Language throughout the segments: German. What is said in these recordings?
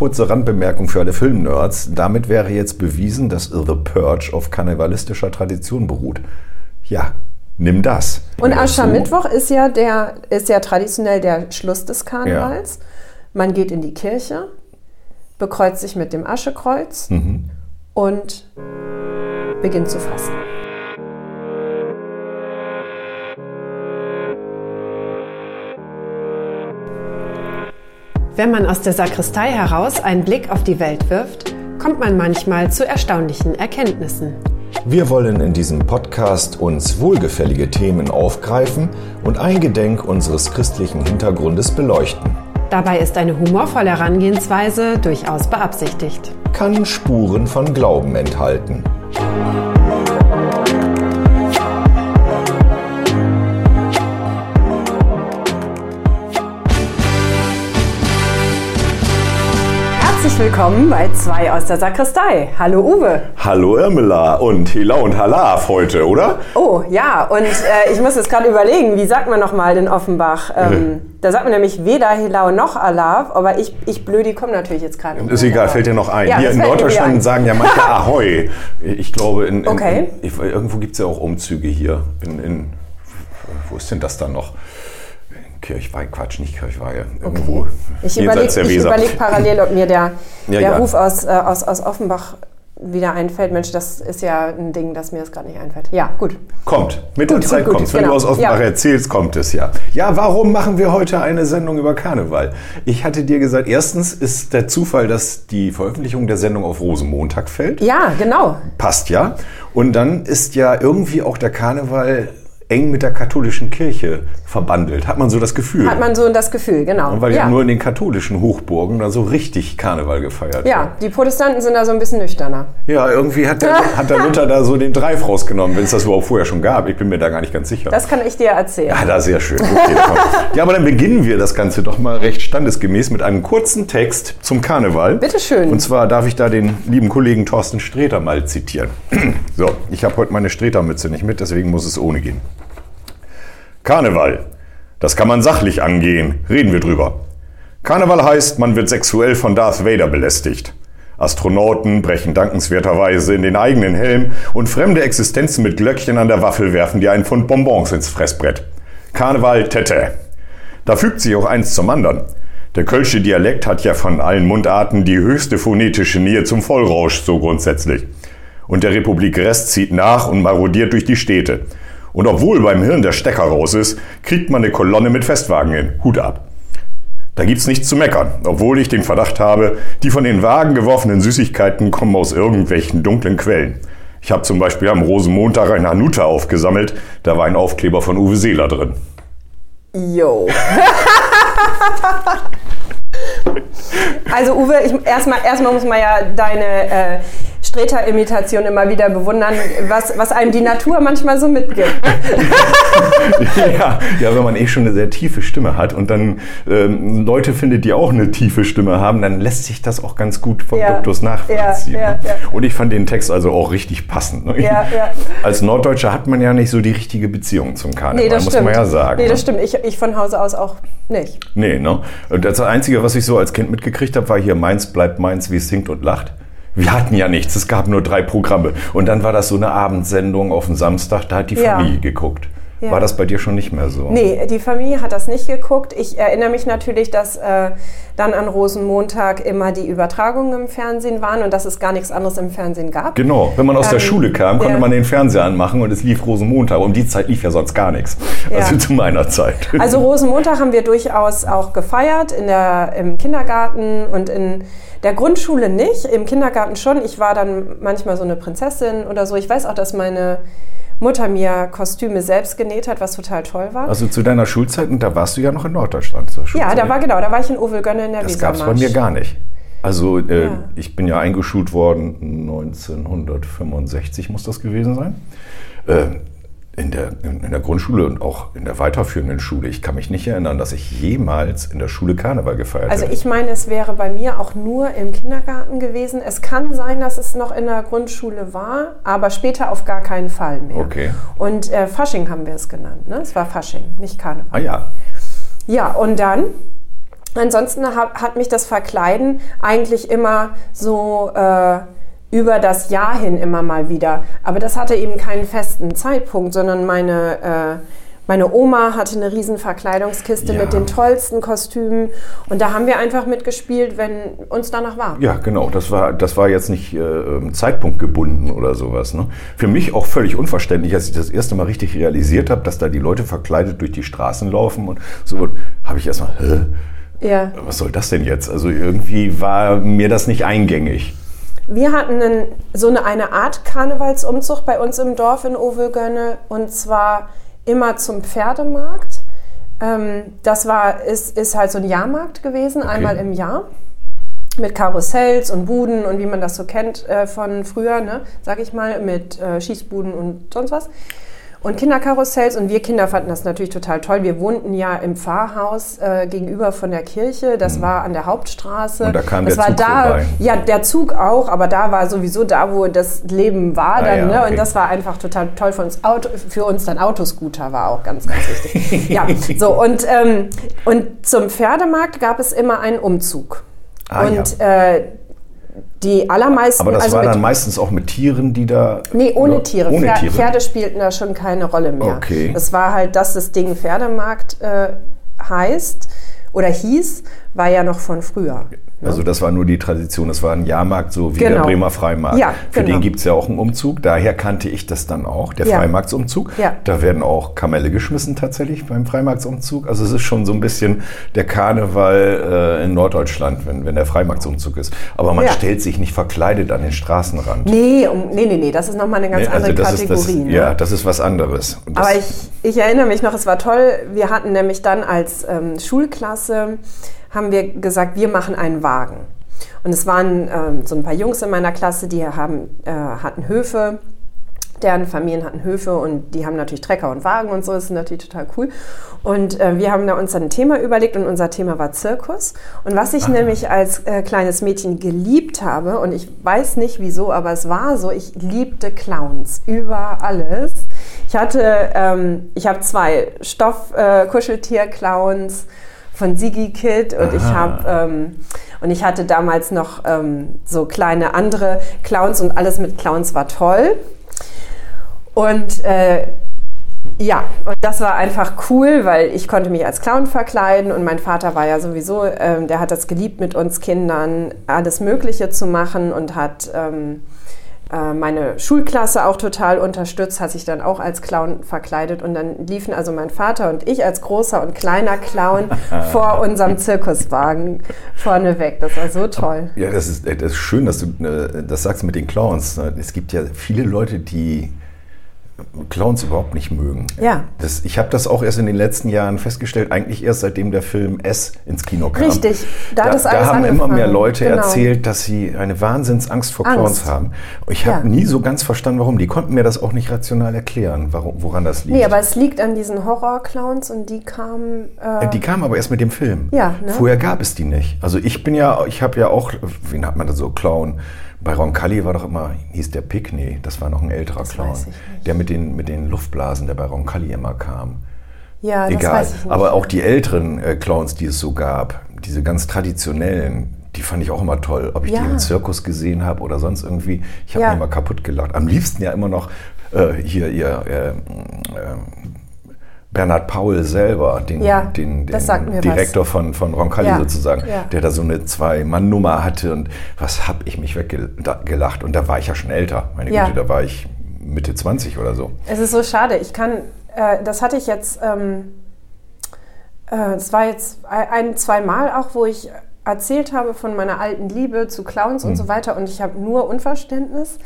Kurze Randbemerkung für alle Filmnerds. Damit wäre jetzt bewiesen, dass The Purge auf karnevalistischer Tradition beruht. Ja, nimm das. Und Aschermittwoch ist ja, der, ist ja traditionell der Schluss des Karnevals. Ja. Man geht in die Kirche, bekreuzt sich mit dem Aschekreuz mhm. und beginnt zu fasten. Wenn man aus der Sakristei heraus einen Blick auf die Welt wirft, kommt man manchmal zu erstaunlichen Erkenntnissen. Wir wollen in diesem Podcast uns wohlgefällige Themen aufgreifen und eingedenk unseres christlichen Hintergrundes beleuchten. Dabei ist eine humorvolle Herangehensweise durchaus beabsichtigt. Kann Spuren von Glauben enthalten. Willkommen bei zwei aus der Sakristei. Hallo Uwe. Hallo Irmela und Hela und Halaf heute, oder? Oh ja, und äh, ich muss jetzt gerade überlegen, wie sagt man nochmal in Offenbach? Ähm, da sagt man nämlich weder Helau noch Alaf, aber ich, ich Blödi komme natürlich jetzt gerade. Ist egal, fällt dir noch ein. Ja, Hier in Norddeutschland sagen ja manche Ahoi. Ich glaube, in, in, okay. in, irgendwo gibt es ja auch Umzüge hier. In, wo ist denn das dann noch? Kirchweih, Quatsch, nicht Kirchweih, irgendwo. Okay. Ich überlege überleg parallel, ob mir der, ja, der ja. Ruf aus, äh, aus, aus Offenbach wieder einfällt. Mensch, das ist ja ein Ding, das mir das gerade nicht einfällt. Ja, gut. Kommt. Mit der Zeit kommt es. Wenn genau. du aus Offenbach ja. erzählst, kommt es ja. Ja, warum machen wir heute eine Sendung über Karneval? Ich hatte dir gesagt, erstens ist der Zufall, dass die Veröffentlichung der Sendung auf Rosenmontag fällt. Ja, genau. Passt ja. Und dann ist ja irgendwie auch der Karneval eng mit der katholischen Kirche verbandelt. Hat man so das Gefühl? Hat man so das Gefühl, genau. Und weil ja. ja nur in den katholischen Hochburgen da so richtig Karneval gefeiert Ja, wird. die Protestanten sind da so ein bisschen nüchterner. Ja, irgendwie hat der, hat der Luther da so den Dreif rausgenommen, wenn es das überhaupt vorher schon gab. Ich bin mir da gar nicht ganz sicher. Das kann ich dir erzählen. Ja, da sehr schön. Okay, ja, aber dann beginnen wir das Ganze doch mal recht standesgemäß mit einem kurzen Text zum Karneval. Bitte schön. Und zwar darf ich da den lieben Kollegen Thorsten Streter mal zitieren. so, ich habe heute meine Streter-Mütze nicht mit, deswegen muss es ohne gehen. Karneval. Das kann man sachlich angehen. Reden wir drüber. Karneval heißt, man wird sexuell von Darth Vader belästigt. Astronauten brechen dankenswerterweise in den eigenen Helm und fremde Existenzen mit Glöckchen an der Waffel werfen dir einen Pfund Bonbons ins Fressbrett. Karneval Tete. Da fügt sich auch eins zum anderen. Der kölsche Dialekt hat ja von allen Mundarten die höchste phonetische Nähe zum Vollrausch so grundsätzlich. Und der Republik Rest zieht nach und marodiert durch die Städte. Und obwohl beim Hirn der Stecker raus ist, kriegt man eine Kolonne mit Festwagen hin. Hut ab. Da gibt's nichts zu meckern, obwohl ich den Verdacht habe, die von den Wagen geworfenen Süßigkeiten kommen aus irgendwelchen dunklen Quellen. Ich habe zum Beispiel am Rosenmontag ein Hanuta aufgesammelt, da war ein Aufkleber von Uwe Seeler drin. Jo. also Uwe, ich, erstmal, erstmal muss man ja deine äh, Streter-Imitation immer wieder bewundern, was, was einem die Natur manchmal so mitgibt. ja, ja, wenn man eh schon eine sehr tiefe Stimme hat und dann ähm, Leute findet, die auch eine tiefe Stimme haben, dann lässt sich das auch ganz gut vom ja. Duktus nachvollziehen. Ja, ja, ne? und ich fand den Text also auch richtig passend. Ne? Als Norddeutscher hat man ja nicht so die richtige Beziehung zum Karneval, nee, das muss stimmt. man ja sagen. Nee, das ne? stimmt. Ich, ich von Hause aus auch nicht. Nee, ne? Und das Einzige, was ich so als Kind mitgekriegt habe, war hier Mainz bleibt Mainz, wie es singt und lacht. Wir hatten ja nichts, es gab nur drei Programme. Und dann war das so eine Abendsendung auf den Samstag, da hat die Familie ja. geguckt. Ja. War das bei dir schon nicht mehr so? Nee, die Familie hat das nicht geguckt. Ich erinnere mich natürlich, dass äh, dann an Rosenmontag immer die Übertragungen im Fernsehen waren und dass es gar nichts anderes im Fernsehen gab. Genau, wenn man aus ähm, der Schule kam, konnte ja. man den Fernseher anmachen und es lief Rosenmontag. Um die Zeit lief ja sonst gar nichts. Also zu meiner Zeit. Also Rosenmontag haben wir durchaus auch gefeiert in der, im Kindergarten und in der Grundschule nicht, im Kindergarten schon. Ich war dann manchmal so eine Prinzessin oder so. Ich weiß auch, dass meine Mutter mir Kostüme selbst genäht hat, was total toll war. Also zu deiner Schulzeit, und da warst du ja noch in Norddeutschland zur Schulzeit. Ja, da war genau, da war ich in Ovelgönne in der Das gab es bei mir gar nicht. Also äh, ja. ich bin ja eingeschult worden 1965 muss das gewesen sein. Äh, in der, in der Grundschule und auch in der weiterführenden Schule. Ich kann mich nicht erinnern, dass ich jemals in der Schule Karneval gefeiert habe. Also ich meine, es wäre bei mir auch nur im Kindergarten gewesen. Es kann sein, dass es noch in der Grundschule war, aber später auf gar keinen Fall mehr. Okay. Und äh, Fasching haben wir es genannt. Ne? Es war Fasching, nicht Karneval. Ah ja. Ja, und dann ansonsten hat, hat mich das Verkleiden eigentlich immer so äh, über das Jahr hin immer mal wieder. Aber das hatte eben keinen festen Zeitpunkt, sondern meine, äh, meine Oma hatte eine riesen Verkleidungskiste Ja. mit den tollsten Kostümen. Und da haben wir einfach mitgespielt, wenn uns danach war. Ja, genau. Das war, das war jetzt nicht äh, ähm, zeitpunktgebunden oder sowas. Ne? Für mich auch völlig unverständlich, als ich das erste Mal richtig realisiert habe, dass da die Leute verkleidet durch die Straßen laufen und so, habe ich erstmal, hä? Ja. Was soll das denn jetzt? Also irgendwie war mir das nicht eingängig. Wir hatten einen, so eine, eine Art Karnevalsumzug bei uns im Dorf in Ovelgönne und zwar immer zum Pferdemarkt. Ähm, das war, ist, ist halt so ein Jahrmarkt gewesen, einmal im Jahr. Mit Karussells und Buden und wie man das so kennt äh, von früher, ne, sag ich mal, mit äh, Schießbuden und sonst was. Und Kinderkarussells und wir Kinder fanden das natürlich total toll. Wir wohnten ja im Pfarrhaus äh, gegenüber von der Kirche. Das war an der Hauptstraße. Mhm. Und da kam das der war Zug da, vorbei. Ja, der Zug auch, aber da war sowieso da, wo das Leben war Ah, dann. ja, ne? okay. Und das war einfach total toll für uns. Auto, für uns dann Autoscooter war auch ganz, ganz wichtig. ja, so und, ähm, und zum Pferdemarkt gab es immer einen Umzug. Ah, und äh, die allermeisten, Aber das also war dann meistens auch mit Tieren, die da. Nee, ohne oder- Tiere. Ohne Pfer- Tiere. Pferde spielten da schon keine Rolle mehr. Okay. Es war halt, dass das Ding Pferdemarkt äh, heißt oder hieß, war ja noch von früher. Also das war nur die Tradition, das war ein Jahrmarkt, so wie der Genau. Bremer Freimarkt. Ja, Für genau. den gibt es ja auch einen Umzug, daher kannte ich das dann auch, der Ja. Freimarktsumzug. Ja. Da werden auch Kamelle geschmissen tatsächlich beim Freimarktsumzug. Also es ist schon so ein bisschen der Karneval äh, in Norddeutschland, wenn, wenn der Freimarktsumzug ist. Aber man stellt sich nicht verkleidet an den Straßenrand. Nee, um, nee, nee, nee, das ist nochmal eine ganz Nee, andere das ist Kategorie. das, ne? Ja, das ist was anderes. Aber ich, ich erinnere mich noch, es war toll. Wir hatten nämlich dann als ähm, Schulklasse, haben wir gesagt, wir machen einen Wagen. Und es waren ähm, so ein paar Jungs in meiner Klasse, die haben, äh, hatten Höfe. Deren Familien hatten Höfe und die haben natürlich Trecker und Wagen und so, das ist natürlich total cool. Und äh, wir haben da uns dann ein Thema überlegt und unser Thema war Zirkus. Und was ich nämlich als äh, kleines Mädchen geliebt habe, und ich weiß nicht wieso, aber es war so, ich liebte Clowns über alles. Ich hatte, ähm, ich habe zwei Stoff-Kuscheltier-Clowns von Sigi Kid und ich habe ähm, und ich hatte damals noch ähm, so kleine andere Clowns und alles mit Clowns war toll. Und äh, ja, und das war einfach cool, weil ich konnte mich als Clown verkleiden und mein Vater war ja sowieso, ähm, der hat das geliebt, mit uns Kindern alles Mögliche zu machen und hat ähm, äh, meine Schulklasse auch total unterstützt, hat sich dann auch als Clown verkleidet und dann liefen also mein Vater und ich als großer und kleiner Clown vor unserem Zirkuswagen vorne weg. Das war so toll. Ja, das ist, das ist schön, dass du äh, das sagst mit den Clowns. Es gibt ja viele Leute, die Clowns überhaupt nicht mögen. Ja. Das, ich habe das auch erst in den letzten Jahren festgestellt, eigentlich erst seitdem der Film S ins Kino kam. Richtig, da hat da alles haben immer mehr. Leute Genau. erzählt, dass sie eine Wahnsinnsangst vor Angst. Clowns haben. Ich habe Ja. nie so ganz verstanden, warum. Die konnten mir das auch nicht rational erklären, warum, woran das liegt. Nee, aber es liegt an diesen Horror-Clowns und die kamen. Äh, Die kamen aber erst mit dem Film. Ja, ne? Vorher gab es die nicht. Also ich bin ja, ich habe ja auch, wie nennt man das so, Clown. Bei Roncalli war doch immer, hieß der Pick, nee, das war noch ein älterer Clown. ich nicht. Der mit den, mit den Luftblasen, der bei Roncalli immer kam. ja, das Egal. weiß ich nicht. Aber auch die älteren äh, Clowns, die es so gab, diese ganz traditionellen, die fand ich auch immer toll. Ob ich Ja. die im Zirkus gesehen habe oder sonst irgendwie. Ich habe Ja. mir immer kaputt gelacht. Am liebsten ja immer noch äh, hier ihr äh, äh, Bernhard Paul selber, den, Ja, den, den mir was. Direktor von, von Roncalli Ja, sozusagen, ja. der da so eine Zwei-Mann-Nummer hatte und was hab ich mich weggelacht. Und da war ich ja schon älter. Meine. Güte, da war ich Mitte 20 oder so. Es ist so schade. Ich kann, äh, das hatte ich jetzt, ähm, äh, es war jetzt ein, zwei Mal auch, wo ich erzählt habe von meiner alten Liebe zu Clowns Hm. und so weiter und ich habe nur Unverständnis.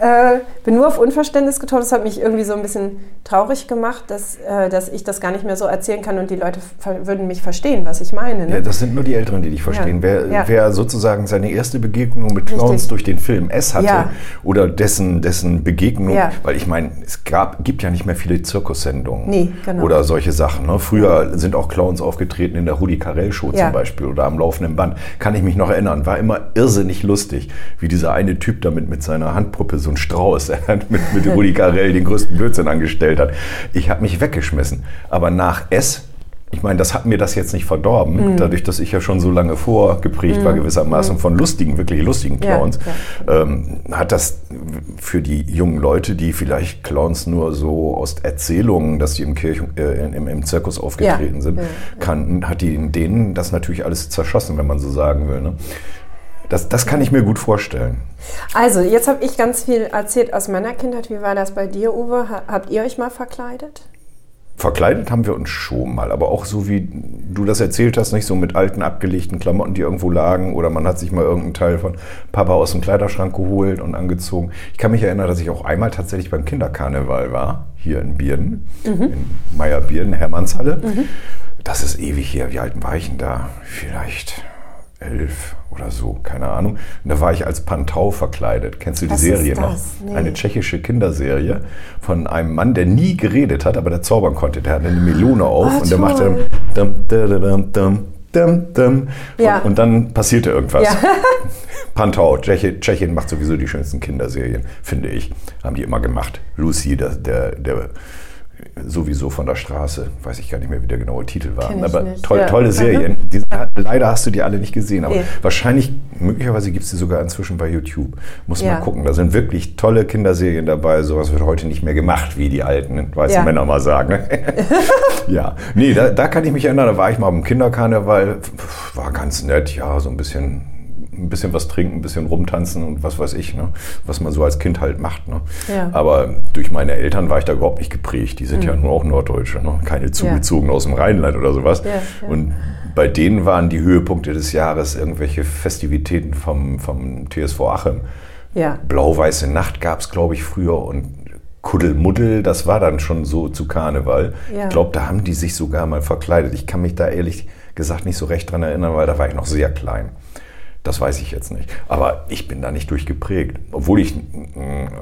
Äh, bin nur auf Unverständnis getroffen. Das hat mich irgendwie so ein bisschen traurig gemacht, dass, äh, dass ich das gar nicht mehr so erzählen kann und die Leute würden mich verstehen, was ich meine. Ne? Ja, das sind nur die Älteren, die dich verstehen. Ja. Wer, Ja. wer sozusagen seine erste Begegnung mit Clowns Richtig. durch den Film S hatte oder dessen, dessen Begegnung, weil ich meine, es gab, gibt ja nicht mehr viele Zirkussendungen Nee, genau. oder solche Sachen. Ne? Früher sind auch Clowns aufgetreten in der Rudi Carell Show zum Beispiel oder am laufenden Band. Kann ich mich noch erinnern. War immer irrsinnig lustig, wie dieser eine Typ damit mit seiner Handpuppe, so ein Strauß, der mit, mit Rudi Carell den größten Blödsinn angestellt hat. Ich habe mich weggeschmissen. Aber nach S ich meine, das hat mir das jetzt nicht verdorben, mhm. dadurch, dass ich ja schon so lange vorgeprägt mhm. war, gewissermaßen mhm. von lustigen, wirklich lustigen Clowns, ja, ja. Ähm, hat das für die jungen Leute, die vielleicht Clowns nur so aus Erzählungen, dass die im, Kirch, äh, im, im, Zirkus aufgetreten ja, sind, kannten, hat die denen das natürlich alles zerschossen, wenn man so sagen will. Ne? Das, das kann ich mir gut vorstellen. Also, jetzt habe ich ganz viel erzählt aus meiner Kindheit. Wie war das bei dir, Uwe? Habt ihr euch mal verkleidet? Verkleidet haben wir uns schon mal, aber auch so wie du das erzählt hast, nicht so mit alten abgelegten Klamotten, die irgendwo lagen oder man hat sich mal irgendeinen Teil von Papa aus dem Kleiderschrank geholt und angezogen. Ich kann mich erinnern, dass ich auch einmal tatsächlich beim Kinderkarneval war, hier in Bierden, mhm. in Meyer-Bierden, Hermannshalle. Mhm. Das ist ewig hier. Wie alt war ich denn da? Vielleicht elf oder so, keine Ahnung. Und da war ich als Pantau verkleidet. Kennst du die Was Serie noch? Nee. Eine tschechische Kinderserie von einem Mann, der nie geredet hat, aber der zaubern konnte. Der hatte eine Melone auf oh, und der machte dum, dum, dum, dum, dum, ja. und, und, dann passierte irgendwas. Ja. Pantau, Tschechien macht sowieso die schönsten Kinderserien, finde ich. Haben die immer gemacht. Lucy, der, der, der sowieso von der Straße. Weiß ich gar nicht mehr, wie der genaue Titel war. Aber toll, ja. tolle Serien. Die, leider hast du die alle nicht gesehen. Aber nee. wahrscheinlich, möglicherweise gibt es die sogar inzwischen bei YouTube. Muss ja. mal gucken. Da sind wirklich tolle Kinderserien dabei. Sowas wird heute nicht mehr gemacht, wie die alten weißen. Männer mal sagen. ja. Nee, da, da kann ich mich erinnern. Da war ich mal im Kinderkarneval. War ganz nett. Ja, so ein bisschen ein bisschen was trinken, ein bisschen rumtanzen und was weiß ich, ne? was man so als Kind halt macht. Ne? Ja. Aber durch meine Eltern war ich da überhaupt nicht geprägt. Die sind mhm. ja nur auch Norddeutsche, ne? keine zugezogen ja. aus dem Rheinland oder sowas. Ja, und bei denen waren die Höhepunkte des Jahres irgendwelche Festivitäten vom, vom TSV Achem. Ja. Blau-weiße Nacht gab es, glaube ich, früher und Kuddelmuddel, das war dann schon so zu Karneval. Ich glaube, da haben die sich sogar mal verkleidet. Ich kann mich da ehrlich gesagt nicht so recht dran erinnern, weil da war ich noch sehr klein. Das weiß ich jetzt nicht. Aber ich bin da nicht durchgeprägt. Obwohl ich äh,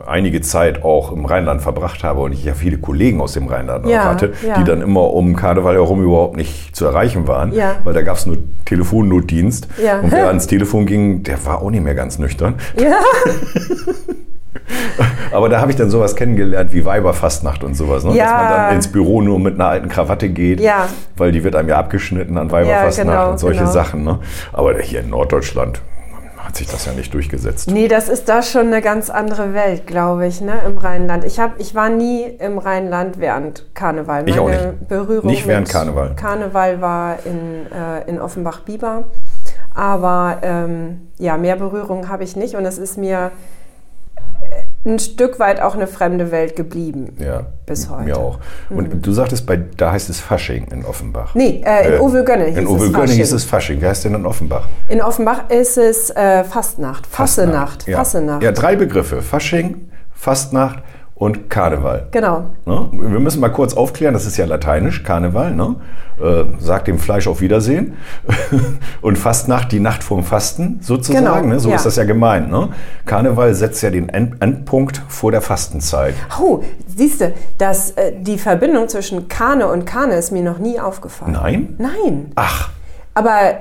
einige Zeit auch im Rheinland verbracht habe und ich ja viele Kollegen aus dem Rheinland ja, hatte, ja. die dann immer um Karneval herum überhaupt nicht zu erreichen waren, ja. weil da gab es nur Telefonnotdienst. Und wer ans Telefon ging, der war auch nicht mehr ganz nüchtern. Ja. Aber da habe ich dann sowas kennengelernt wie Weiberfastnacht und sowas, ne? ja. dass man dann ins Büro nur mit einer alten Krawatte geht, ja. weil die wird einem ja abgeschnitten an Weiberfastnacht ja, genau, und solche genau. Sachen. Ne? Aber hier in Norddeutschland hat sich das ja nicht durchgesetzt. Nee, das ist da schon eine ganz andere Welt, glaube ich, ne, im Rheinland. Ich, hab, ich war nie im Rheinland während Karneval. Meine ich auch nicht. Berührung nicht während Karneval. Karneval war in, äh, in Offenbach-Bieber. Aber ähm, ja, mehr Berührung habe ich nicht und es ist mir ein Stück weit auch eine fremde Welt geblieben. Ja. Bis heute. Mir auch. Und mhm. du sagtest, bei, da heißt es Fasching in Offenbach. Nee, äh, in äh, Uwe Gönne hieß In Uwe Gönne hieß es Fasching. Wie heißt denn in Offenbach? In Offenbach ist es äh, Fastnacht. Fassenacht. Ja. Fassenacht. Ja, drei Begriffe. Fasching, Fastnacht und Karneval. Genau. Ne? Wir müssen mal kurz aufklären, das ist ja lateinisch, Karneval, ne? äh, sagt dem Fleisch auf Wiedersehen. und Fastnacht, die Nacht vorm Fasten sozusagen, genau. ne? so ja. ist das ja gemeint. Ne? Karneval setzt ja den End Endpunkt vor der Fastenzeit. Oh, siehst du, dass, äh, die Verbindung zwischen Karne und Karne ist mir noch nie aufgefallen. Nein? Nein. Ach. Aber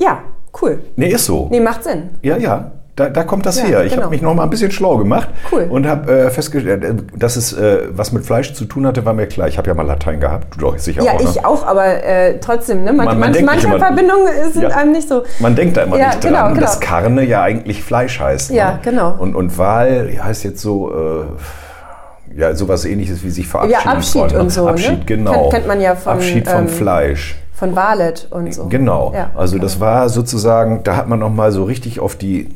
ja, cool. Nee, ist so. Nee, macht Sinn. Ja, ja. Da, da kommt das ja, her. Ich genau. habe mich noch mal ein bisschen schlau gemacht cool. und habe äh, festgestellt, äh, dass es äh, was mit Fleisch zu tun hatte, war mir klar. Ich habe ja mal Latein gehabt, du doch sicher ja, auch. Ja, ich ne? auch, aber äh, trotzdem, ne? man, man, man manche immer, Verbindungen sind ja, einem nicht so. Man denkt da immer nicht dran, genau, genau. dass Karne ja eigentlich Fleisch heißt. Ne? Ja, genau. Und, und Wahl heißt jetzt so äh, ja, sowas ähnliches wie sich verabschieden. Ja, Abschied von, und so. Abschied, ne? genau. Kennt, kennt, man ja von. Abschied vom ähm, Fleisch. Von Valet und so. Genau. Ja, also okay. das war sozusagen, da hat man noch mal so richtig auf die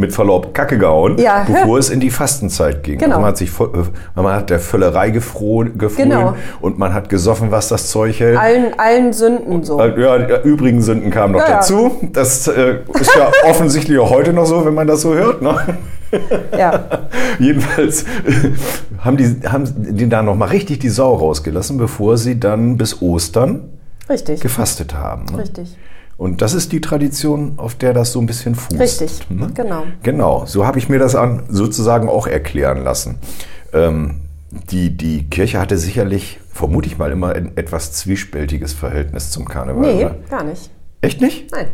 mit Verlaub Kacke gehauen, ja. bevor es in die Fastenzeit ging. Genau. Also man hat sich äh, man hat der Völlerei gefroren, gefroren genau. und man hat gesoffen, was das Zeug hält. Allen, allen Sünden so. Äh, ja, übrigen Sünden kamen noch ja, dazu. Das äh, ist ja offensichtlich auch heute noch so, wenn man das so hört. Ne? Ja. Jedenfalls haben die, haben die da noch mal richtig die Sau rausgelassen, bevor sie dann bis Ostern Richtig. gefastet haben. Ne? Richtig. Und das ist die Tradition, auf der das so ein bisschen fußt. Richtig, ne? genau. Genau, so habe ich mir das an, sozusagen auch erklären lassen. Ähm, die, die Kirche hatte sicherlich, vermute ich mal, immer ein etwas zwiespältiges Verhältnis zum Karneval. Nee, oder? gar nicht. Echt nicht? Nein.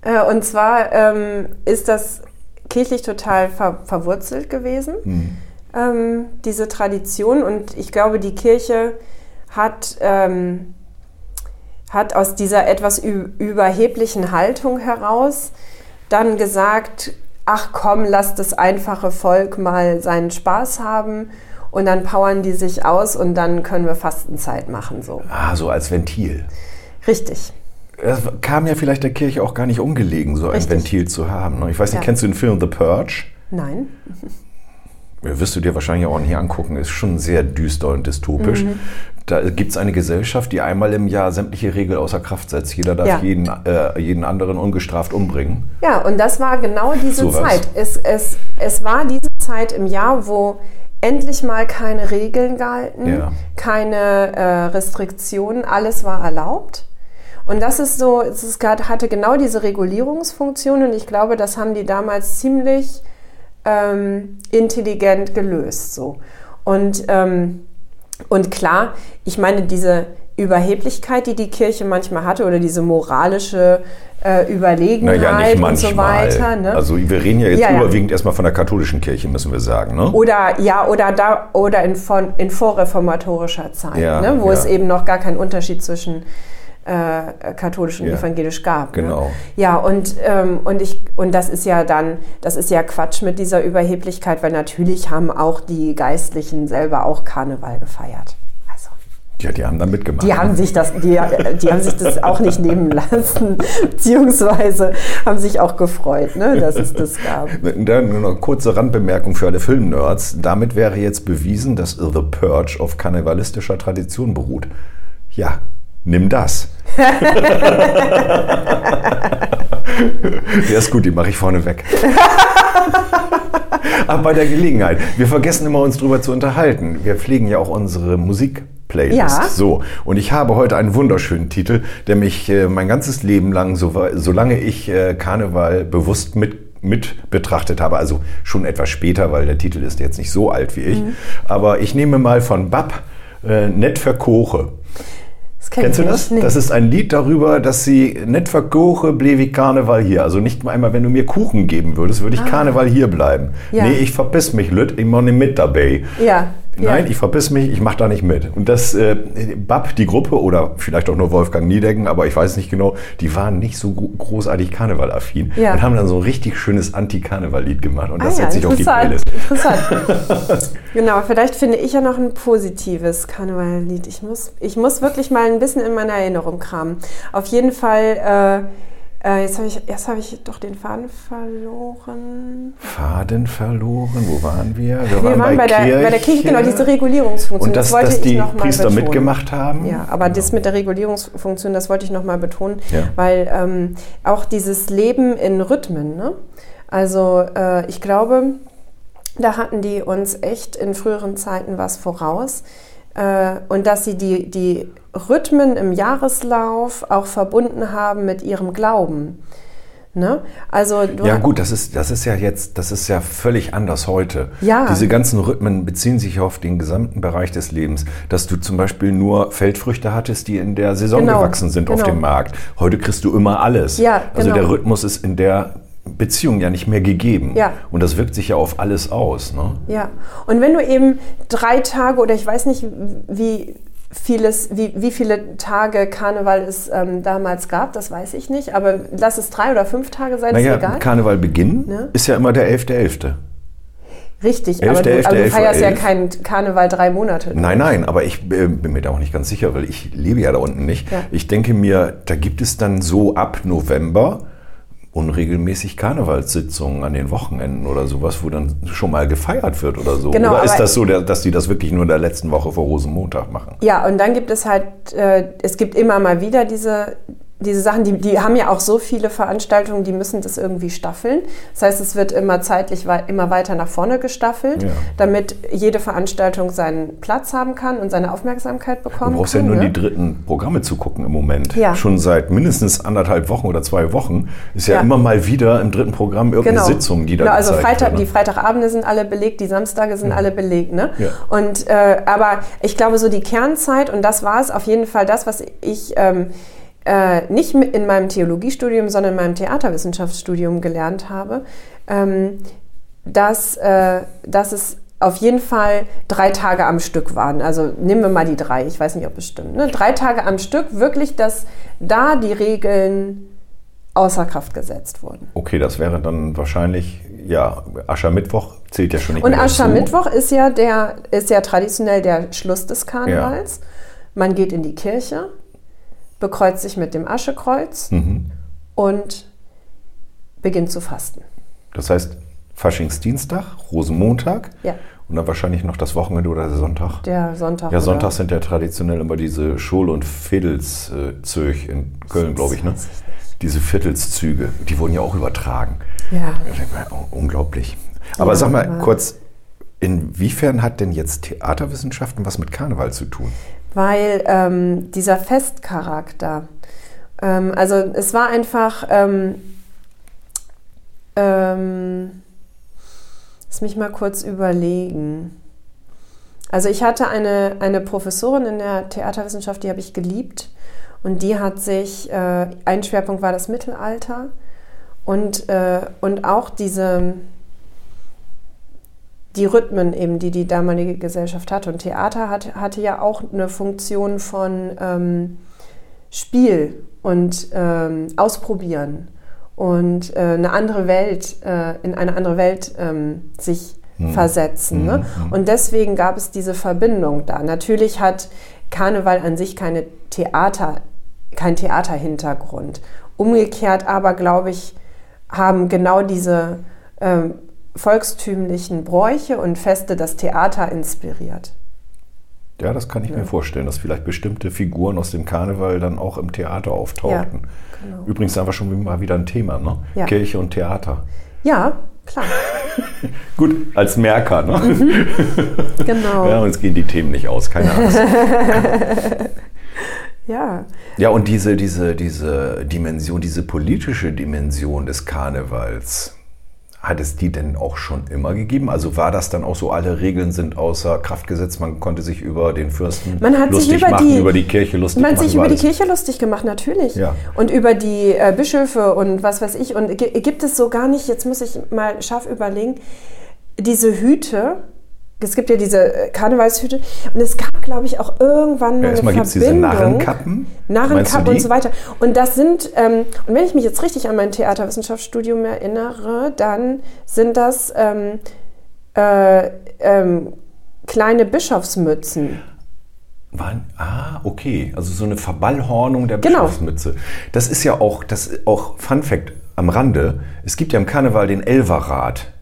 Äh, und zwar ähm, ist das kirchlich total ver verwurzelt gewesen, hm. ähm, diese Tradition. Und ich glaube, die Kirche hat ähm, hat aus dieser etwas überheblichen Haltung heraus dann gesagt, ach komm, lass das einfache Volk mal seinen Spaß haben und dann powern die sich aus und dann können wir Fastenzeit machen. So. Ah, so als Ventil. Richtig. Es kam ja vielleicht der Kirche auch gar nicht ungelegen, so Richtig. ein Ventil zu haben. ne? Ich weiß nicht, Ja. kennst du den Film The Purge? Nein. Ja, wirst du dir wahrscheinlich auch nicht angucken, ist schon sehr düster und dystopisch. Mhm. Da gibt es eine Gesellschaft, die einmal im Jahr sämtliche Regeln außer Kraft setzt. Jeder darf Ja. jeden, äh, jeden anderen ungestraft umbringen. Ja, und das war genau diese Sowas. Zeit. Es, es, es war diese Zeit im Jahr, wo endlich mal keine Regeln galten, Ja. keine äh, Restriktionen, alles war erlaubt. Und das ist so, es hatte genau diese Regulierungsfunktion und ich glaube, das haben die damals ziemlich ähm, intelligent gelöst. So. Und, ähm, und klar, ich meine, diese Überheblichkeit, die die Kirche manchmal hatte oder diese moralische äh, Überlegenheit Naja, und so weiter. Ne? Also wir reden ja jetzt Ja, ja. überwiegend erstmal von der katholischen Kirche, müssen wir sagen. Ne? Oder ja, oder da oder in, von, in vorreformatorischer Zeit, Ja, ne, wo ja. es eben noch gar keinen Unterschied zwischen äh, katholisch und Ja, evangelisch gab. genau. Ne? Ja, und, ähm, und ich und das ist ja dann, das ist ja Quatsch mit dieser Überheblichkeit, weil natürlich haben auch die Geistlichen selber auch Karneval gefeiert. Also, Ja, die haben da mitgemacht. die haben sich das, die, die haben sich das auch nicht nehmen lassen, beziehungsweise haben sich auch gefreut, ne, dass es das gab. Dann nur noch eine kurze Randbemerkung für alle Filmnerds. Damit wäre jetzt bewiesen, dass The Purge auf karnevalistischer Tradition beruht. Ja, nimm das. Der ist gut, die mache ich vorne weg. Aber bei der Gelegenheit, wir vergessen immer uns drüber zu unterhalten. Wir pflegen ja auch unsere Musik-Playlist. Ja. So, und ich habe heute einen wunderschönen Titel, der mich äh, mein ganzes Leben lang, so, solange ich äh, Karneval bewusst mit, mit betrachtet habe, also schon etwas später, weil der Titel ist jetzt nicht so alt wie ich, Mhm. aber ich nehme mal von Bab äh, Net verkoche. Das kenn Kennst du das? nicht. Das ist ein Lied darüber, dass sie net verkoche, blevi Karneval hier. Also nicht einmal, wenn du mir Kuchen geben würdest, würde ich Karneval hier bleiben. Ah. Ja. Nee, ich verpiss mich, Lüt, ich mache nicht mit dabei. Ja. Nein, ja. ich verpiss mich, ich mache da nicht mit. Und das, äh, Bab, die Gruppe, oder vielleicht auch nur Wolfgang Niedecken, aber ich weiß nicht genau, die waren nicht so gro- großartig Karnevalaffin Ja. und haben dann so ein richtig schönes Anti-Karneval-Lied gemacht. Und das ah, ja, setze ich auf die Playlist. interessant. genau, vielleicht finde ich ja noch ein positives Karnevallied. Ich muss, ich muss wirklich mal ein bisschen in meiner Erinnerung kramen. Auf jeden Fall, äh, äh, jetzt habe ich, hab ich doch den Faden verloren. Faden verloren, wo waren wir? Wir waren bei, der, bei der Kirche, genau, diese Regulierungsfunktion. Und dass, wollte dass ich die noch Priester betonen. mitgemacht haben? Ja, aber das mit der Regulierungsfunktion, das wollte ich nochmal betonen, Ja. weil ähm, auch dieses Leben in Rhythmen, ne? also äh, ich glaube, da hatten die uns echt in früheren Zeiten was voraus und dass sie die, die Rhythmen im Jahreslauf auch verbunden haben mit ihrem Glauben. Ne? Also Ja gut, das ist, das ist ja jetzt, das ist ja völlig anders heute. Ja. Diese ganzen Rhythmen beziehen sich auf den gesamten Bereich des Lebens. Dass du zum Beispiel nur Feldfrüchte hattest, die in der Saison Genau, gewachsen sind auf genau. dem Markt. Heute kriegst du immer alles. Ja, Also genau. der Rhythmus ist in der Beziehung ja nicht mehr gegeben. Ja. Und das wirkt sich ja auf alles aus. Ne? Ja, und wenn du eben drei Tage oder ich weiß nicht, wie vieles, wie, wie viele Tage Karneval es ähm, damals gab, das weiß ich nicht, aber lass es drei oder fünf Tage sein, Naja, ist egal. Karnevalbeginn Ne? ist ja immer der 11.11. Richtig, Elfte, aber du, elfte, aber du elf Uhr feierst ja elf. keinen Karneval drei Monate. Nein, nein, aber ich äh, bin mir da auch nicht ganz sicher, weil ich lebe ja da unten nicht. Ja. Ich denke mir, da gibt es dann so ab November unregelmäßig Karnevalssitzungen an den Wochenenden oder sowas, wo dann schon mal gefeiert wird oder so. Genau, oder ist das so, dass die das wirklich nur in der letzten Woche vor Rosenmontag machen? Ja, und dann gibt es halt, äh, es gibt immer mal wieder diese, diese Sachen, die, die haben ja auch so viele Veranstaltungen, die müssen das irgendwie staffeln. Das heißt, es wird immer zeitlich wei immer weiter nach vorne gestaffelt, Ja. damit jede Veranstaltung seinen Platz haben kann und seine Aufmerksamkeit Du bekommen brauchst ja kann. nur ne? die dritten Programme zu gucken im Moment. Ja. Schon seit mindestens anderthalb Wochen oder zwei Wochen ist ja, Ja. immer mal wieder im dritten Programm irgendeine Sitzung, die da genau, also Freitag, wird. ne? die Freitagabende sind alle belegt, die Samstage sind alle belegt. Ne? Ja. Und, äh, aber ich glaube, so die Kernzeit, und das war es auf jeden Fall das, was ich ähm, äh, nicht in meinem Theologiestudium, sondern in meinem Theaterwissenschaftsstudium gelernt habe, ähm, dass, äh, dass es auf jeden Fall drei Tage am Stück waren. Also nehmen wir mal die drei, ich weiß nicht, ob es stimmt. Ne? Drei Tage am Stück, wirklich, dass da die Regeln außer Kraft gesetzt wurden. Okay, das wäre dann wahrscheinlich, ja, Aschermittwoch zählt ja schon nicht Und mehr dazu. Aschermittwoch ist ja, der, ist ja traditionell der Schluss des Karnevals. Man geht in die Kirche, bekreuzt sich mit dem Aschekreuz Mhm. und beginnt zu fasten. Das heißt, Faschingsdienstag, Rosenmontag Ja, und dann wahrscheinlich noch das Wochenende oder der Sonntag. der Sonntag. Ja, Sonntag sind ja traditionell immer diese Schul- und Viertelszöch in Köln, glaube ich, ne? Diese Viertelszüge, die wurden ja auch übertragen. Ja. Mal, Unglaublich. Aber Ja, sag mal aber- kurz, inwiefern hat denn jetzt Theaterwissenschaften was mit Karneval zu tun? Weil ähm, dieser Festcharakter, ähm, also es war einfach, ähm, ähm, lass mich mal kurz überlegen. Also ich hatte eine, eine Professorin in der Theaterwissenschaft, die habe ich geliebt und die hat sich, äh, ein Schwerpunkt war das Mittelalter und, äh, und auch diese, die Rhythmen eben, die die damalige Gesellschaft hatte. Und Theater hat, hatte ja auch eine Funktion von ähm, Spiel und ähm, Ausprobieren und äh, eine andere Welt, äh, in eine andere Welt ähm, sich versetzen. Ne? Und deswegen gab es diese Verbindung da. Natürlich hat Karneval an sich keine Theater, kein Theaterhintergrund. Umgekehrt aber, glaube ich, haben genau diese ähm, volkstümlichen Bräuche und Feste das Theater inspiriert. Ja, das kann ich mir vorstellen, dass vielleicht bestimmte Figuren aus dem Karneval dann auch im Theater auftauchten. genau. Übrigens einfach schon mal wieder ein Thema, ne? Ja. Kirche und Theater. Ja, klar. Gut, als Merker, ne? Genau. Ja, uns gehen die Themen nicht aus, keine Angst. Ja. Ja, und diese, diese, diese Dimension, diese politische Dimension des Karnevals, hat es die denn auch schon immer gegeben? Also war das dann auch so, alle Regeln sind außer Kraft gesetzt, man konnte sich über den Fürsten Man hat lustig über machen, die- über die Kirche lustig Man hat machen. sich über die. Kirche lustig gemacht, natürlich. Ja. Und über die äh, Bischöfe und was weiß ich. Und gi- gibt es so gar nicht, jetzt muss ich mal scharf überlegen, diese Hüte. Es gibt ja diese äh, Karnevalshüte. Und es gab, glaube ich, auch irgendwann mal Ja, eine erstmal gibt es diese. Narrenkappen. Narrenkappen und so weiter. Und das sind, ähm, und wenn ich mich jetzt richtig an mein Theaterwissenschaftsstudium erinnere, dann sind das ähm, äh, ähm, kleine Bischofsmützen. Waren, ah, okay. Also so eine Verballhornung der Genau. Bischofsmütze. Das ist ja auch, das auch Fun Fact am Rande. Es gibt ja im Karneval den Elverrat.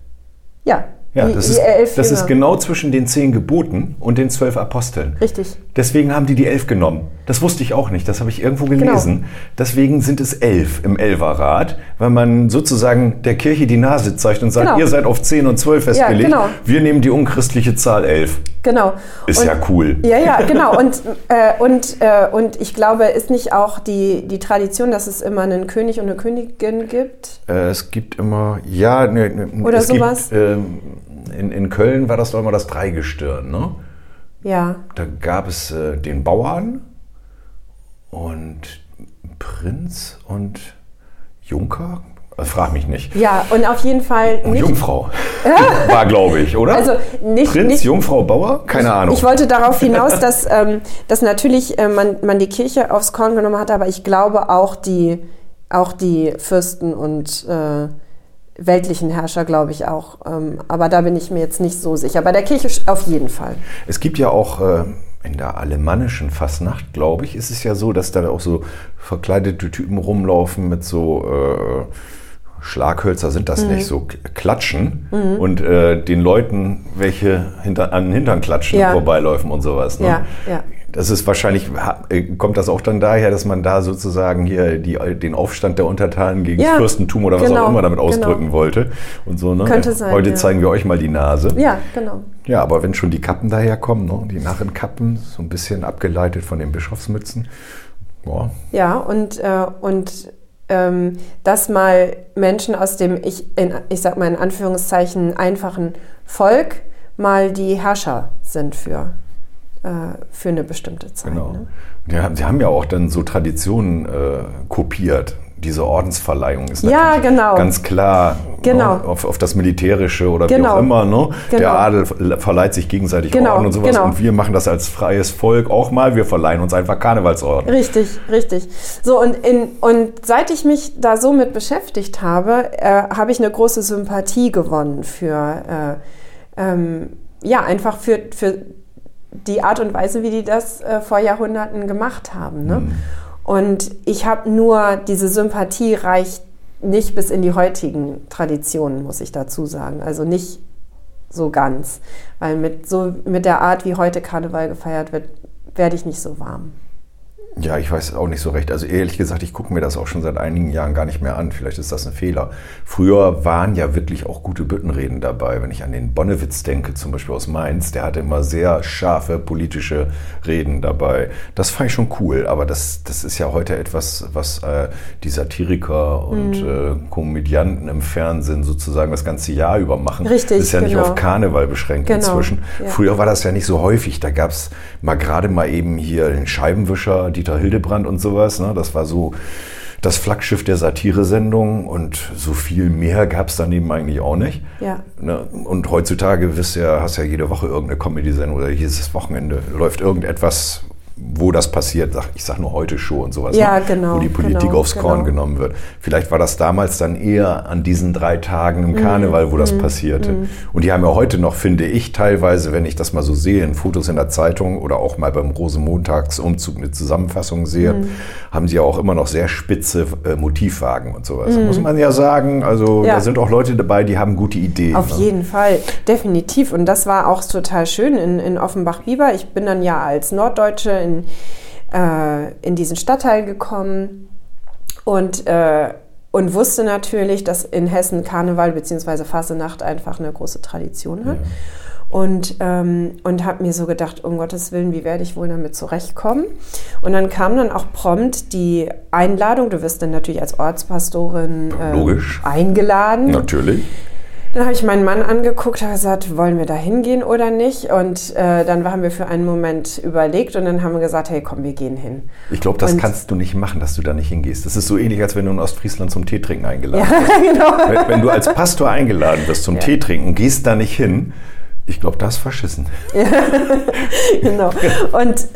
Ja, Ja, die, das, die ist, das ist Jünger. genau zwischen den zehn Geboten und den zwölf Aposteln. Richtig. Deswegen haben die die elf genommen. Das wusste ich auch nicht, das habe ich irgendwo Genau. gelesen. Deswegen sind es elf im Elverrat, weil man sozusagen der Kirche die Nase zeigt und sagt, Genau. ihr seid auf zehn und zwölf festgelegt. genau. Wir nehmen die unchristliche Zahl elf. Genau. Ist und, ja cool. Ja, ja, genau. Und, äh, und, äh, und ich glaube, ist nicht auch die, die Tradition, dass es immer einen König und eine Königin gibt? Äh, es gibt immer, ja, ne, ne, Oder es sowas. Gibt, ähm, in, in Köln war das doch immer das Dreigestirn, ne? Ja. Da gab es äh, den Bauern und Prinz und Junker. Frag mich nicht. Ja, und auf jeden Fall Und nicht. Jungfrau. War, glaube ich, oder? Also nicht, Prinz, nicht Jungfrau, Bauer? Keine Ahnung. Ich wollte darauf hinaus, dass, ähm, dass natürlich äh, man, man die Kirche aufs Korn genommen hat, aber ich glaube auch die, auch die Fürsten und äh, weltlichen Herrscher, glaube ich auch. Ähm, aber da bin ich mir jetzt nicht so sicher. Bei der Kirche auf jeden Fall. Es gibt ja auch äh, in der alemannischen Fastnacht, glaube ich, ist es ja so, dass da auch so verkleidete Typen rumlaufen mit so äh, Schlaghölzer sind Mhm. das nicht, so Klatschen und äh, den Leuten welche hinter, an den Hintern klatschen Ja. und vorbeiläufen und sowas. Ne? Ja, ja. Das ist wahrscheinlich, äh, kommt das auch dann daher, dass man da sozusagen hier die, den Aufstand der Untertanen gegen Ja, das Fürstentum oder was genau, auch immer damit genau. ausdrücken wollte und so. Ne? Könnte sein, Heute ja. zeigen wir euch mal die Nase. Ja, genau. Ja, aber wenn schon die Kappen daherkommen, ne? die Narrenkappen, so ein bisschen abgeleitet von den Bischofsmützen, boah, Ja, und, äh, und ähm, dass mal Menschen aus dem, ich, in, ich sag mal in Anführungszeichen, einfachen Volk mal die Herrscher sind für, äh, für eine bestimmte Zeit. genau. Ne? Haben, sie haben ja auch dann so Traditionen äh, kopiert. Diese Ordensverleihung ist Ja, natürlich genau. ganz klar Genau. ne, auf, auf das Militärische oder wie Genau. auch immer. Ne? Der Genau. Adel verleiht sich gegenseitig Genau, Orden und sowas. genau. Und wir machen das als freies Volk auch mal. Wir verleihen uns einfach Karnevalsorden. Richtig, richtig. So, und, in, und seit ich mich da so mit beschäftigt habe, äh, habe ich eine große Sympathie gewonnen für, äh, ähm, ja, einfach für, für die Art und Weise, wie die das äh, vor Jahrhunderten gemacht haben. Ne? Und ich habe nur, diese Sympathie reicht nicht bis in die heutigen Traditionen, muss ich dazu sagen. Also nicht so ganz. Weil mit, so, mit der Art, wie heute Karneval gefeiert wird, werde ich nicht so warm. Ja, ich weiß auch nicht so recht. Also ehrlich gesagt, ich gucke mir das auch schon seit einigen Jahren gar nicht mehr an. Vielleicht ist das ein Fehler. Früher waren ja wirklich auch gute Büttenreden dabei. Wenn ich an den Bonnewitz denke, zum Beispiel aus Mainz, der hatte immer sehr scharfe politische Reden dabei. Das fand ich schon cool, aber das, das ist ja heute etwas, was äh, die Satiriker und Mhm. äh, Komödianten im Fernsehen sozusagen das ganze Jahr über machen. Richtig, Das ist ja nicht genau. auf Karneval beschränkt Genau, inzwischen. ja. Früher war das ja nicht so häufig. Da gab es mal gerade mal eben hier den Scheibenwischer, Dieter Hildebrand und sowas. Ne? Das war so das Flaggschiff der Satiresendung und so viel mehr gab es daneben eigentlich auch nicht. Ja. Ne? Und heutzutage wisst ja, hast ja jede Woche irgendeine Comedy-Sendung oder jedes Wochenende läuft irgendetwas, wo das passiert. Sag- Ich sag nur heute Show und sowas. Ja, ne? genau, Wo die Politik genau, aufs Korn genau. genommen wird. Vielleicht war das damals dann eher an diesen drei Tagen Mhm, im Karneval, wo das passierte. Und die haben ja heute noch, finde ich, teilweise, wenn ich das mal so sehe, in Fotos in der Zeitung oder auch mal beim Rosenmontagsumzug eine Zusammenfassung sehe, Mhm. haben sie ja auch immer noch sehr spitze äh, Motivwagen und sowas. Muss man ja sagen. Also Mhm. Ja. da sind auch Leute dabei, die haben gute Ideen. Auf ne? jeden Fall, definitiv. Und das war auch total schön in, in Offenbach-Bieber. Ich bin dann ja als Norddeutsche in, äh, in diesen Stadtteil gekommen und, äh, und wusste natürlich, dass in Hessen Karneval bzw. Fasenacht einfach eine große Tradition hat. Und, ähm, und habe mir so gedacht, um Gottes Willen, wie werde ich wohl damit zurechtkommen? Und dann kam dann auch prompt die Einladung, du wirst dann natürlich als Ortspastorin ähm, Logisch. eingeladen. Natürlich. Dann habe ich meinen Mann angeguckt, habe gesagt, wollen wir da hingehen oder nicht? Und äh, dann haben wir für einen Moment überlegt und dann haben wir gesagt, hey, komm, wir gehen hin. Ich glaube, das Und- kannst du nicht machen, dass du da nicht hingehst. Das ist so ähnlich, als wenn du in Ostfriesland zum Tee trinken eingeladen Ja, wirst. genau. Wenn, wenn du als Pastor eingeladen wirst zum Ja. Tee trinken, gehst da nicht hin. Ich glaube, das ist verschissen. genau. Und,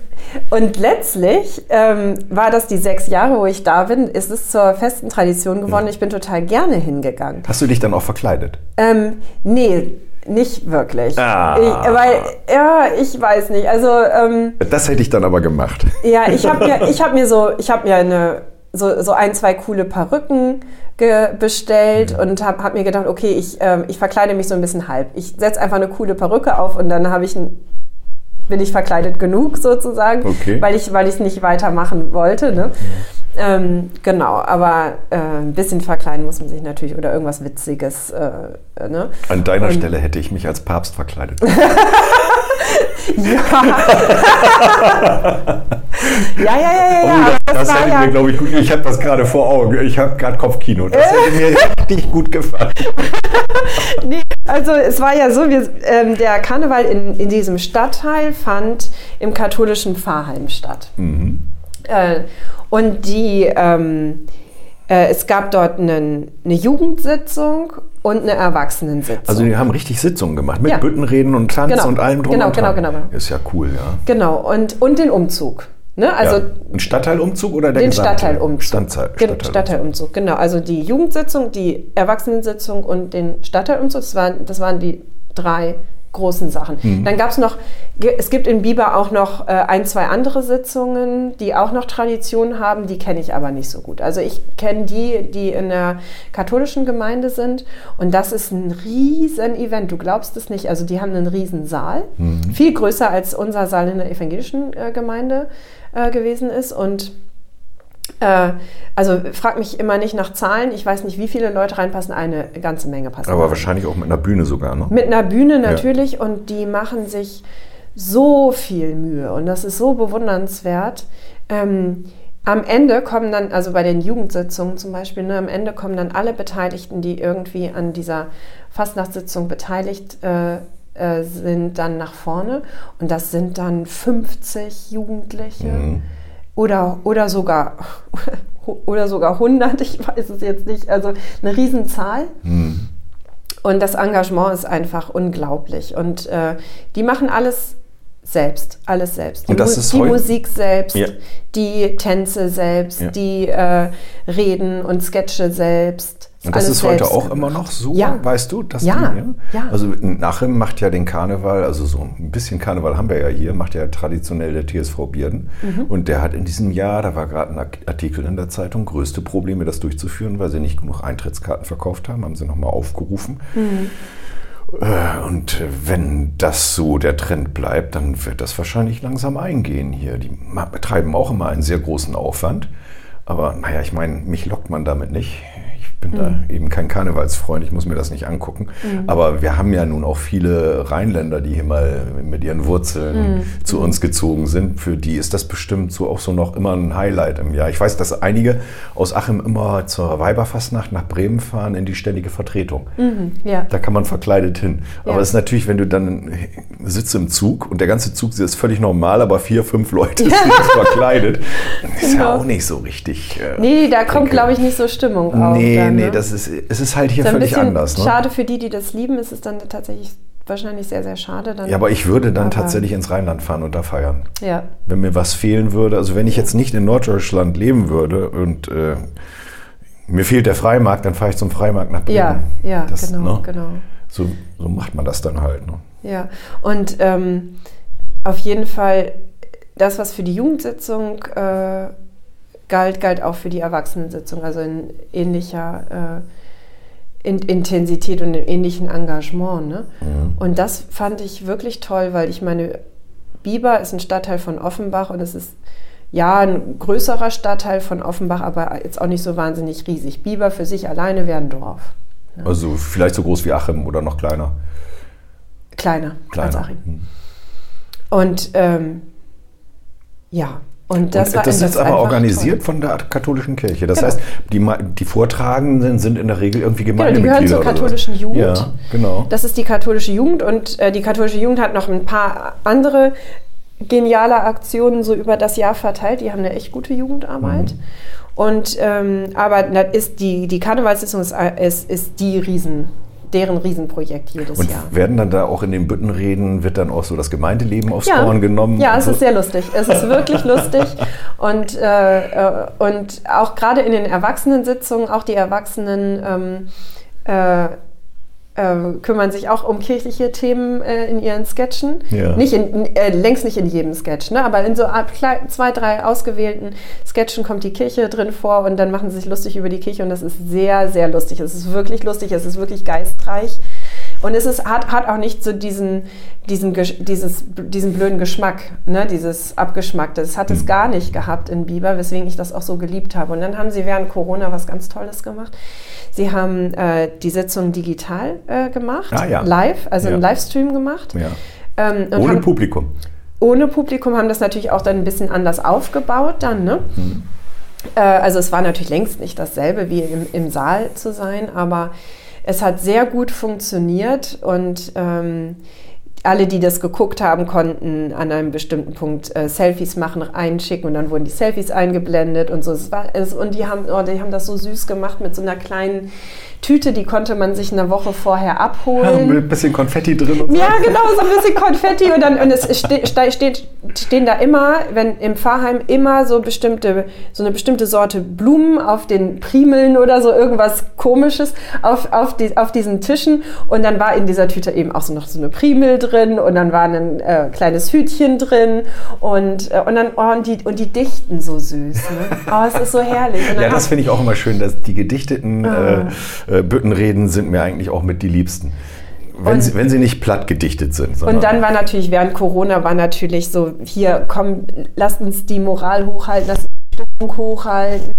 und letztlich ähm, war das die sechs Jahre, wo ich da bin, ist es zur festen Tradition geworden. Ich bin total gerne hingegangen. Hast du dich dann auch verkleidet? Ähm, nee, nicht wirklich. Ah. Ich, weil, ja, ich weiß nicht. Also, ähm, Das hätte ich dann aber gemacht. Ja, ich habe mir, ich hab mir so, ich habe mir eine, so, so ein, zwei coole Perücken bestellt und habe hab mir gedacht, okay, ich, ähm, ich verkleide mich so ein bisschen halb. Ich setze einfach eine coole Perücke auf und dann habe ich ein, bin ich verkleidet genug sozusagen, Okay. weil ich weil ich es nicht weitermachen wollte. Ne? Ähm, genau, aber äh, ein bisschen verkleiden muss man sich natürlich oder irgendwas Witziges. Äh, äh, ne? An deiner Und- Stelle hätte ich mich als Papst verkleidet. Ja, ja, ja, ja, ja. aber das das hätte ja, mir, glaube ich, gut. Ich habe das gerade vor Augen. Ich habe gerade Kopfkino. Das hätte mir richtig gut gefallen. Nee, also es war ja so, wir, ähm, der Karneval in, in diesem Stadtteil fand im katholischen Pfarrheim statt. Äh, und die, ähm, äh, es gab dort einen, eine Jugendsitzung und eine Erwachsenensitzung. Also die haben richtig Sitzungen gemacht mit Ja. Büttenreden und Tanz Genau. und allem drum Genau, und genau, dran. genau, genau. Ist ja cool, ja. genau, und, und den Umzug. Ne? Also ja. Ein Stadtteilumzug oder der den gesamte? Stadtteilumzug. Stadtteil, Gen- Stadtteilumzug. Stadtteilumzug, genau. Also die Jugendsitzung, die Erwachsenensitzung und den Stadtteilumzug, das waren, das waren die drei großen Sachen. Mhm. Dann gab es noch, es gibt in Biber auch noch äh, ein, zwei andere Sitzungen, die auch noch Tradition haben, die kenne ich aber nicht so gut. Also ich kenne die, die in der katholischen Gemeinde sind und das ist ein riesen Event, du glaubst es nicht. Also die haben einen riesen Saal, Mhm. viel größer als unser Saal in der evangelischen äh, Gemeinde äh, gewesen ist und äh, also frag mich immer nicht nach Zahlen. Ich weiß nicht, wie viele Leute reinpassen. Eine ganze Menge passen. Aber rein. wahrscheinlich auch mit einer Bühne sogar, ne? Mit einer Bühne natürlich und die machen sich so viel Mühe und das ist so bewundernswert. Ähm, am Ende kommen dann, also bei den Jugendsitzungen zum Beispiel, ne, am Ende kommen dann alle Beteiligten, die irgendwie an dieser Fastnachtssitzung beteiligt äh, äh, sind, dann nach vorne und das sind dann 50 Jugendliche oder, oder sogar oder sogar 100, ich weiß es jetzt nicht, also eine Riesenzahl. Mhm. Und das Engagement ist einfach unglaublich. Und äh, die machen alles selbst, alles selbst. Die, und das ist die Musik selbst, ja. die Tänze selbst, ja. die äh, Reden und Sketche selbst. Und das ist heute auch immer noch so, ja. weißt du? Dass ja. Die, ja. Also Nachim macht ja den Karneval, also so ein bisschen Karneval haben wir ja hier, macht ja traditionell der TSV Bierden. Mhm. Und der hat in diesem Jahr, da war gerade ein Artikel in der Zeitung, größte Probleme, das durchzuführen, weil sie nicht genug Eintrittskarten verkauft haben, haben sie nochmal aufgerufen. Mhm. Äh, und wenn das so der Trend bleibt, dann wird das wahrscheinlich langsam eingehen hier. Die betreiben auch immer einen sehr großen Aufwand. Aber naja, ich meine, mich lockt man damit nicht bin mhm. da eben kein Karnevalsfreund, ich muss mir das nicht angucken. Mhm. Aber wir haben ja nun auch viele Rheinländer, die hier mal mit ihren Wurzeln mhm. zu uns gezogen sind. Für die ist das bestimmt so auch so noch immer ein Highlight im Jahr. Ich weiß, dass einige aus Achim immer zur Weiberfastnacht nach Bremen fahren in die ständige Vertretung. Mhm. Ja. Da kann man verkleidet hin. Ja. Aber es ist natürlich, wenn du dann sitzt im Zug und der ganze Zug ist völlig normal, aber vier, fünf Leute sind verkleidet, ist genau. ja auch nicht so richtig. Äh, nee, da kommt, glaube ich, nicht so Stimmung auf. Nee, nee, ne? das ist, es ist halt hier ist völlig anders. Ne? Schade für die, die das lieben, ist es dann tatsächlich wahrscheinlich sehr, sehr schade. Dann. Ja, aber ich würde dann tatsächlich ins Rheinland fahren und da feiern. Ja. Wenn mir was fehlen würde, also wenn ich jetzt nicht in Norddeutschland leben würde und äh, mir fehlt der Freimarkt, dann fahre ich zum Freimarkt nach Bremen. Ja, ja, das, genau, ne? genau. So, so, macht man das dann halt. Ne? Ja, und ähm, auf jeden Fall das, was für die Jugendsitzung äh, galt, galt auch für die Erwachsenensitzung, also in ähnlicher äh, in Intensität und in ähnlichen Engagement. Ne? Mhm. Und das fand ich wirklich toll, weil ich meine, Biber ist ein Stadtteil von Offenbach und es ist ja ein größerer Stadtteil von Offenbach, aber jetzt auch nicht so wahnsinnig riesig. Biber für sich alleine wäre ein Dorf. Ne? Also vielleicht so groß wie Achim oder noch kleiner? Kleiner, kleiner. als Achim. Mhm. Und ähm, ja, und das, und das ist aber organisiert toll. von der katholischen Kirche. Das genau. heißt, die, die Vortragenden sind in der Regel irgendwie Gemeindemitglieder. Genau, die gehören zur katholischen Jugend. Ja, genau. Das ist die katholische Jugend und äh, die katholische Jugend hat noch ein paar andere geniale Aktionen so über das Jahr verteilt. Die haben eine echt gute Jugendarbeit. Mhm. Und ähm, aber ist die, die Karnevalssitzung ist, ist, ist die Riesen deren Riesenprojekt jedes und Jahr. Werden dann da auch in den Büttenreden, wird dann auch so das Gemeindeleben aufs ja. Korn genommen? Ja, es so? ist sehr lustig. Es ist wirklich lustig. Und, äh, äh, und auch gerade in den Erwachsenensitzungen, auch die Erwachsenen ähm, äh, äh, kümmern sich auch um kirchliche Themen äh, in ihren Sketchen. Ja. Nicht in, äh, längst nicht in jedem Sketch, ne? aber in so zwei, drei ausgewählten Sketchen kommt die Kirche drin vor und dann machen sie sich lustig über die Kirche und das ist sehr, sehr lustig. Es ist wirklich lustig, es ist wirklich geistreich. Und es ist, hat, hat auch nicht so diesen, diesen, dieses, diesen blöden Geschmack, ne? dieses Abgeschmackte. Das hat es mhm. gar nicht gehabt in Biber, weswegen ich das auch so geliebt habe. Und dann haben sie während Corona was ganz Tolles gemacht. Sie haben äh, die Sitzung digital äh, gemacht, ah, ja. live, also ja. einen Livestream gemacht. Ja. Ähm, ohne haben, Publikum. Ohne Publikum haben das natürlich auch dann ein bisschen anders aufgebaut dann. Ne? Mhm. Äh, also es war natürlich längst nicht dasselbe wie im, im Saal zu sein, aber es hat sehr gut funktioniert und ähm, alle, die das geguckt haben, konnten an einem bestimmten Punkt äh, Selfies machen, einschicken und dann wurden die Selfies eingeblendet und so. Es war, es, und die haben, oh, die haben das so süß gemacht mit so einer kleinen Tüte, die konnte man sich eine Woche vorher abholen. Ja, ein bisschen Konfetti drin. Und so. Ja, genau, so ein bisschen Konfetti. Und, dann, und es ste steht, stehen da immer, wenn im Pfarrheim immer so bestimmte, so eine bestimmte Sorte Blumen auf den Primeln oder so irgendwas komisches auf, auf, die, auf diesen Tischen. Und dann war in dieser Tüte eben auch so noch so eine Primel drin und dann war ein äh, kleines Hütchen drin und, äh, und dann oh, und die, und die dichten so süß. Ne? Oh, es ist so herrlich. Ja, das finde ich auch immer schön, dass die gedichteten ah. äh, äh, Büttenreden sind mir eigentlich auch mit die liebsten. Wenn, sie, wenn sie nicht platt gedichtet sind. Und dann war natürlich, während Corona war natürlich so, hier, komm, lasst uns die Moral hochhalten, lasst uns die Stimmung hochhalten,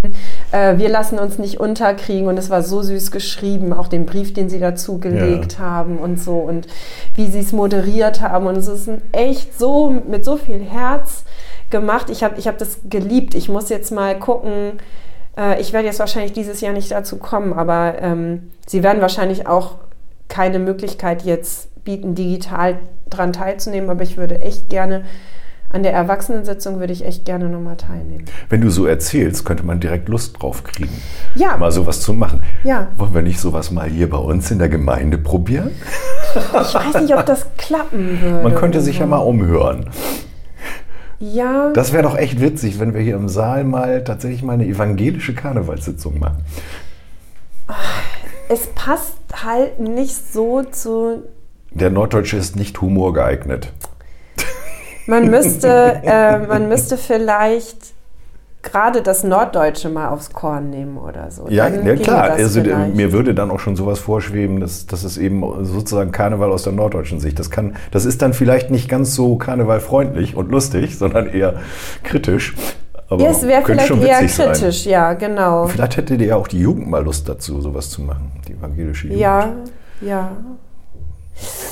äh, wir lassen uns nicht unterkriegen und es war so süß geschrieben, auch den Brief, den sie dazu gelegt ja. haben und so und wie sie es moderiert haben und es ist echt so, mit so viel Herz gemacht. Ich habe ich hab das geliebt. Ich muss jetzt mal gucken, äh, ich werde jetzt wahrscheinlich dieses Jahr nicht dazu kommen, aber ähm, sie werden wahrscheinlich auch keine Möglichkeit jetzt bieten, digital daran teilzunehmen. Aber ich würde echt gerne an der Erwachsenensitzung würde ich echt gerne nochmal teilnehmen. Wenn du so erzählst, könnte man direkt Lust drauf kriegen, Ja. mal sowas zu machen. Ja. Wollen wir nicht sowas mal hier bei uns in der Gemeinde probieren? Ich weiß nicht, ob das klappen würde. Man könnte sich ja mal umhören. Ja, Das wäre doch echt witzig, wenn wir hier im Saal mal tatsächlich mal eine evangelische Karnevalssitzung machen. es passt halt nicht so zu. Der Norddeutsche ist nicht Humor geeignet. Man müsste, äh, man müsste vielleicht gerade das Norddeutsche mal aufs Korn nehmen oder so. Ja, ja ginge klar. das Also, vielleicht. mir würde dann auch schon sowas vorschweben, dass, dass es eben sozusagen Karneval aus der norddeutschen Sicht. Das, kann, das ist dann vielleicht nicht ganz so karnevalfreundlich und lustig, sondern eher kritisch. Aber ja, es wäre vielleicht schon eher witzig sein. kritisch, ja, genau. Vielleicht hätte ja auch die Jugend mal Lust dazu, sowas zu machen, die evangelische Jugend. Ja, ja.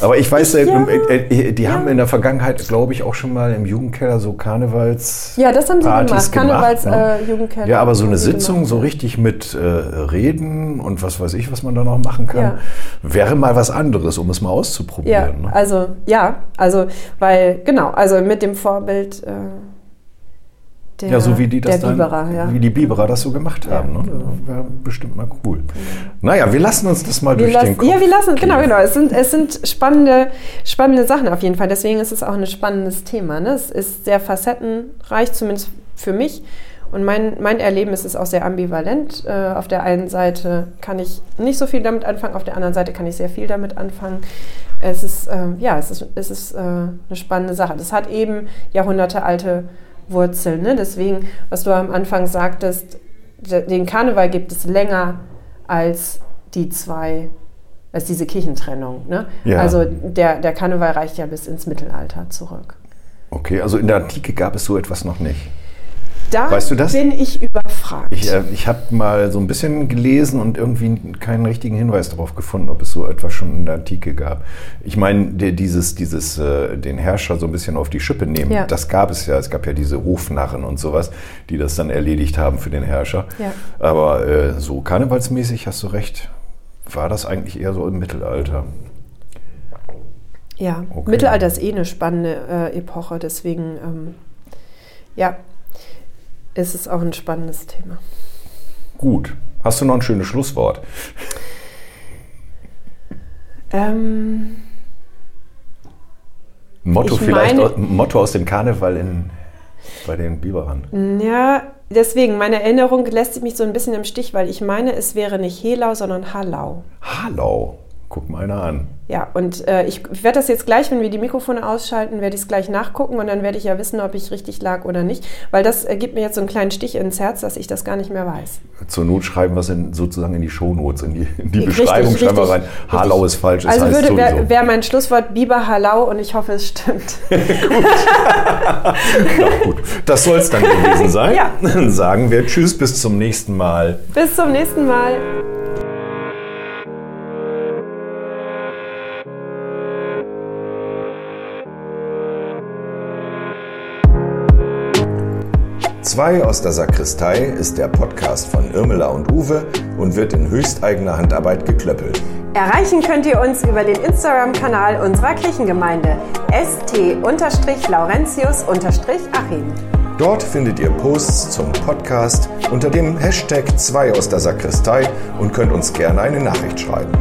Aber ich weiß, äh, Ja, äh, die haben in der Vergangenheit, glaube ich, auch schon mal im Jugendkeller so Karnevals. Ja, das haben sie Partys gemacht. Karnevals gemacht, ne? äh, Jugendkeller. Ja, aber so eine Sitzung, gemacht. so richtig mit äh, Reden und was weiß ich, was man da noch machen kann, Ja. wäre mal was anderes, um es mal Ja, auszuprobieren. ne? also ja, also weil genau, also mit dem Vorbild äh, der, ja, so wie die das dann, Biberer, ja. wie die Biberer das so gemacht Ja, haben. Ne? genau. Das wäre bestimmt mal cool. Naja, wir lassen uns das mal Wir durch lassen, den Kopf ja, wir lassen, genau, gehen. genau. Es sind, es sind spannende, spannende Sachen auf jeden Fall. Deswegen ist es auch ein spannendes Thema. Ne? Es ist sehr facettenreich, zumindest für mich. Und mein, mein Erleben ist es auch sehr ambivalent. Äh, auf der einen Seite kann ich nicht so viel damit anfangen, auf der anderen Seite kann ich sehr viel damit anfangen. Es ist, äh, ja, es ist, es ist äh, eine spannende Sache. Das hat eben jahrhundertealte Wurzeln. Ne? Deswegen, was du am Anfang sagtest, de- den Karneval gibt es länger als die zwei, als diese Kirchentrennung. Ne? Ja. Also der, der Karneval reicht ja bis ins Mittelalter zurück. Okay, also in der Antike gab es so etwas noch nicht. Da Weißt du das? bin ich überfragt. Ich, äh, ich habe mal so ein bisschen gelesen und irgendwie keinen richtigen Hinweis darauf gefunden, ob es so etwas schon in der Antike gab. Ich meine, dieses, dieses äh, den Herrscher so ein bisschen auf die Schippe nehmen, Ja. das gab es ja. Es gab ja diese Hofnarren und sowas, die das dann erledigt haben für den Herrscher. Ja. Aber äh, so karnevalsmäßig hast du recht, war das eigentlich eher so im Mittelalter. ja, Okay. Mittelalter ist eh eine spannende Epoche, deswegen ähm, ja, ist es auch ein spannendes Thema. Gut. Hast du noch ein schönes Schlusswort? Ähm, Motto Ich vielleicht, meine- Motto aus dem Karneval in, bei den Biberern. ja, deswegen, meine Erinnerung lässt mich so ein bisschen im Stich, weil ich meine, es wäre nicht Helau, sondern Hallau. Hallo, guck mal einer an. Ja, und äh, ich, werde das jetzt gleich, wenn wir die Mikrofone ausschalten, werde ich es gleich nachgucken und dann werde ich ja wissen, ob ich richtig lag oder nicht, weil das äh, gibt mir jetzt so einen kleinen Stich ins Herz, dass ich das gar nicht mehr weiß. Zur Not schreiben wir es in, sozusagen in die Shownotes, in die, in die Richtig, Beschreibung schreiben wir rein. richtig, Halau richtig. ist falsch, es Also heißt würde wäre wär mein Schlusswort Biber Hallau und ich hoffe, es stimmt. Na gut, das soll es dann gewesen sein. Ja. Dann sagen wir Tschüss, bis zum nächsten Mal. Bis zum nächsten Mal. Zwei aus der Sakristei ist der Podcast von Irmela und Uwe und wird in höchsteigener Handarbeit geklöppelt. Erreichen könnt ihr uns über den Instagram-Kanal unserer Kirchengemeinde st-laurentius-achim. Dort findet ihr Posts zum Podcast unter dem Hashtag 2 aus der Sakristei und könnt uns gerne eine Nachricht schreiben.